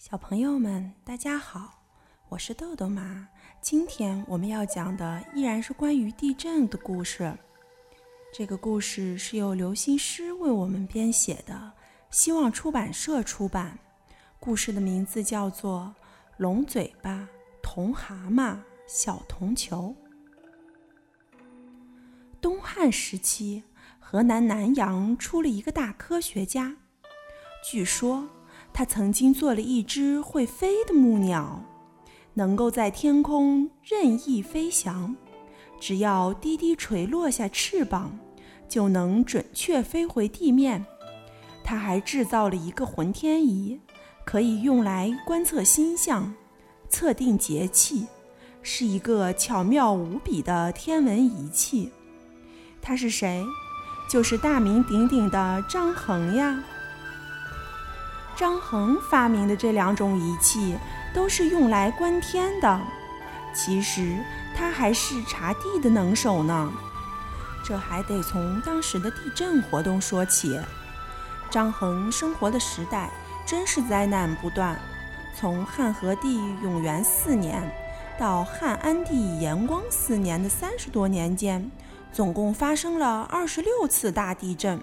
小朋友们，大家好，我是豆豆妈。今天我们要讲的依然是关于地震的故事。这个故事是由刘心诗为我们编写的，希望出版社出版。故事的名字叫做《龙嘴巴、铜蛤蟆、小铜球》。东汉时期，河南南阳出了一个大科学家，据说。他曾经做了一只会飞的木鸟，能够在天空任意飞翔，只要滴滴垂落下翅膀，就能准确飞回地面。他还制造了一个浑天仪，可以用来观测星象、测定节气，是一个巧妙无比的天文仪器。他是谁？就是大名鼎鼎的张衡呀。张衡发明的这两种仪器都是用来观天的，其实他还是查地的能手呢。这还得从当时的地震活动说起。张衡生活的时代真是灾难不断，从汉和帝永元四年到汉安帝延光四年的三十多年间，总共发生了二十六次大地震。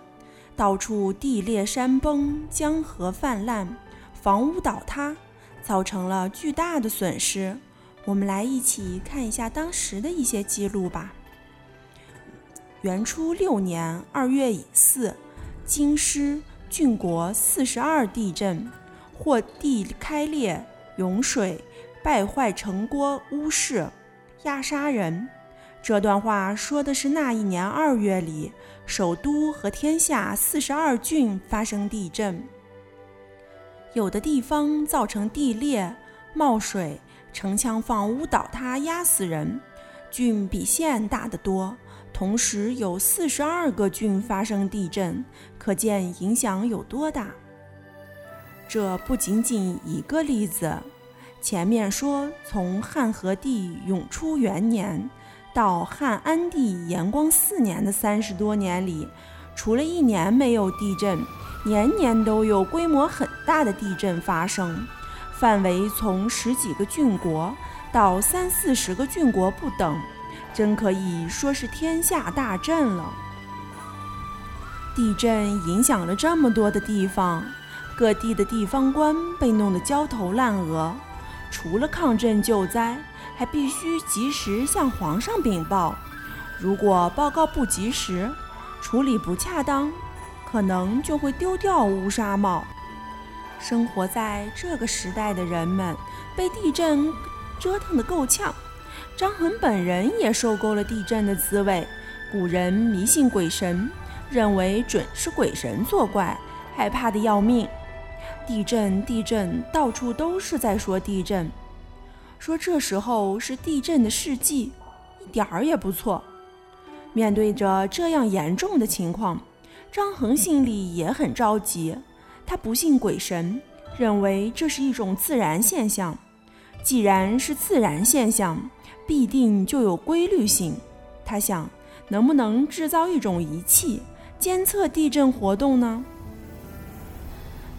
到处地裂山崩，江河泛滥，房屋倒塌，造成了巨大的损失。我们来一起看一下当时的一些记录吧。元初六年二月乙巳，京师郡国四十二地震，或地开裂，涌水，败坏城郭屋室，压杀人。这段话说的是那一年二月里，首都和天下四十二郡发生地震，有的地方造成地裂、冒水、城墙、房屋倒塌，压死人。郡比县大得多，同时有四十二个郡发生地震，可见影响有多大。这不仅仅一个例子，前面说从汉和帝永初元年。到汉安帝延光四年的三十多年里，除了一年没有地震，年年都有规模很大的地震发生，范围从十几个郡国到三四十个郡国不等，真可以说是天下大震了。地震影响了这么多的地方，各地的地方官被弄得焦头烂额，除了抗震救灾。还必须及时向皇上禀报，如果报告不及时，处理不恰当，可能就会丢掉乌纱帽。生活在这个时代的人们被地震折腾得够呛，张衡本人也受够了地震的滋味。古人迷信鬼神，认为准是鬼神作怪，害怕的要命。地震，地震，到处都是在说地震。说这时候是地震的世纪，一点儿也不错。面对着这样严重的情况，张衡心里也很着急。他不信鬼神，认为这是一种自然现象。既然是自然现象，必定就有规律性。他想，能不能制造一种仪器，监测地震活动呢？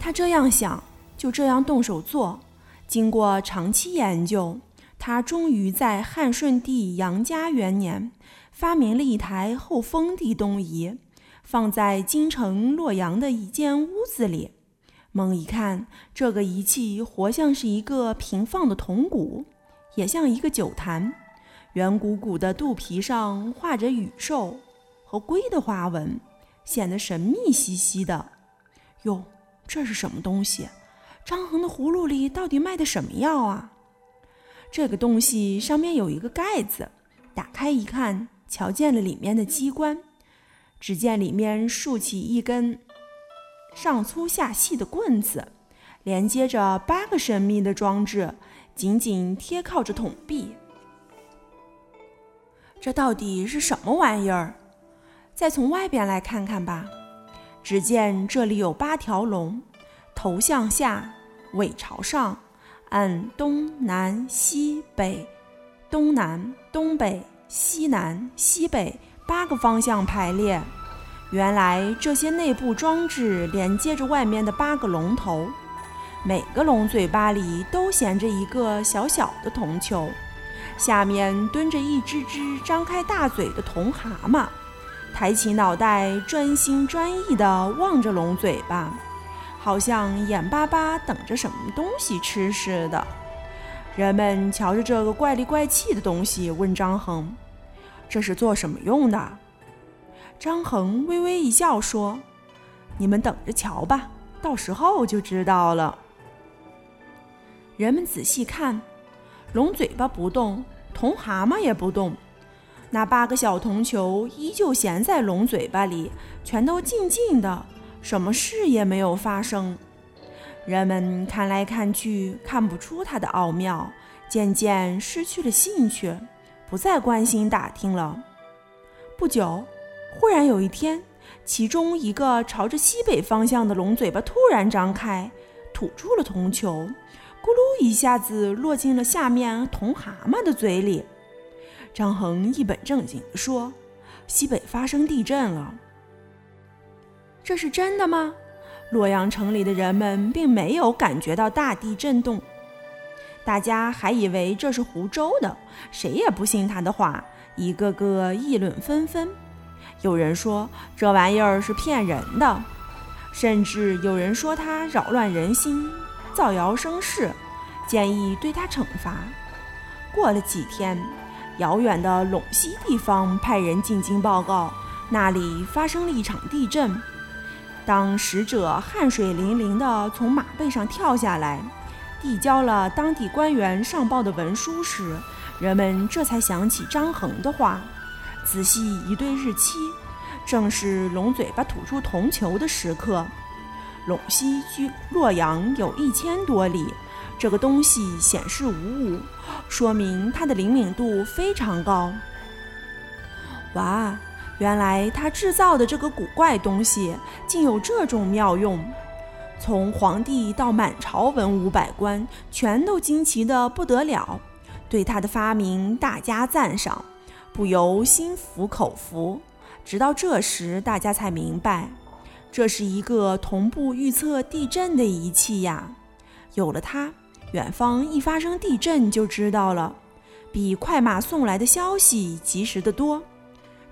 他这样想，就这样动手做。经过长期研究，他终于在汉顺帝杨嘉元年发明了一台后封地东仪，放在京城洛阳的一间屋子里。猛一看，这个仪器活像是一个平放的铜鼓，也像一个酒坛，圆鼓鼓的肚皮上画着羽兽和龟的花纹，显得神秘兮兮的。哟，这是什么东西？张衡的葫芦里到底卖的什么药啊？这个东西上面有一个盖子，打开一看，瞧见了里面的机关。只见里面竖起一根上粗下细的棍子，连接着八个神秘的装置，紧紧贴靠着桶壁。这到底是什么玩意儿？再从外边来看看吧。只见这里有八条龙，头向下。尾朝上，按东南西北、东南东北、西南西北八个方向排列。原来这些内部装置连接着外面的八个龙头，每个龙嘴巴里都衔着一个小小的铜球，下面蹲着一只只张开大嘴的铜蛤蟆，抬起脑袋，专心专意地望着龙嘴巴，好像眼巴巴等着什么东西吃似的。人们瞧着这个怪里怪气的东西，问张衡：“这是做什么用的？”张衡微微一笑，说：“你们等着瞧吧，到时候就知道了。”人们仔细看，龙嘴巴不动，铜蛤蟆也不动，那八个小铜球依旧衔在龙嘴巴里，全都静静的，什么事也没有发生。人们看来看去，看不出它的奥妙，渐渐失去了兴趣，不再关心打听了。不久，忽然有一天，其中一个朝着西北方向的龙嘴巴突然张开，吐出了铜球。咕噜一下子落进了下面铜蛤蟆的嘴里。张衡一本正经地说：“西北发生地震了。”这是真的吗？洛阳城里的人们并没有感觉到大地震动，大家还以为这是湖州的，谁也不信他的话，一个个议论纷纷。有人说这玩意儿是骗人的，甚至有人说他扰乱人心。造谣生事，建议对他惩罚。过了几天，遥远的陇西地方派人进京报告，那里发生了一场地震。当使者汗水淋淋地从马背上跳下来，递交了当地官员上报的文书时，人们这才想起张衡的话。仔细一对日期，正是龙嘴巴吐出铜球的时刻。陇西距洛阳有一千多里，这个东西显示无误，说明它的灵敏度非常高。哇，原来他制造的这个古怪东西竟有这种妙用！从皇帝到满朝文武百官，全都惊奇的不得了，对他的发明大加赞赏，不由心服口服。直到这时，大家才明白。这是一个同步预测地震的仪器呀，有了它，远方一发生地震就知道了，比快马送来的消息及时得多。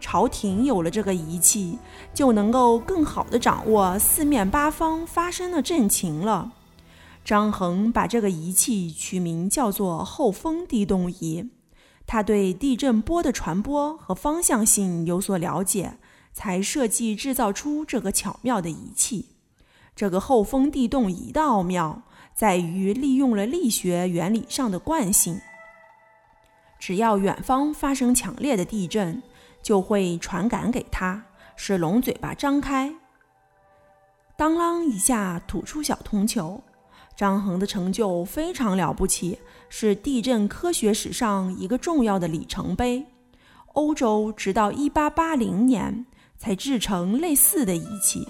朝廷有了这个仪器，就能够更好地掌握四面八方发生的震情了。张衡把这个仪器取名叫做后风地动仪，他对地震波的传播和方向性有所了解。才设计制造出这个巧妙的仪器。这个后风地动仪的奥妙在于利用了力学原理上的惯性。只要远方发生强烈的地震，就会传感给他，使龙嘴巴张开，当啷一下吐出小铜球。张衡的成就非常了不起，是地震科学史上一个重要的里程碑。欧洲直到1880年。才制成类似的仪器，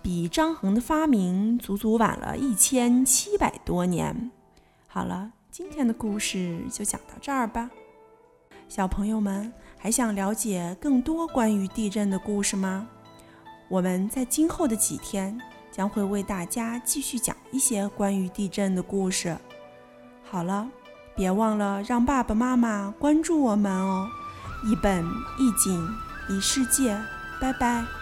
比张衡的发明足足晚了一千七百多年。好了，今天的故事就讲到这儿吧。小朋友们还想了解更多关于地震的故事吗？我们在今后的几天将会为大家继续讲一些关于地震的故事。好了，别忘了让爸爸妈妈关注我们哦！一本一景一世界。拜拜。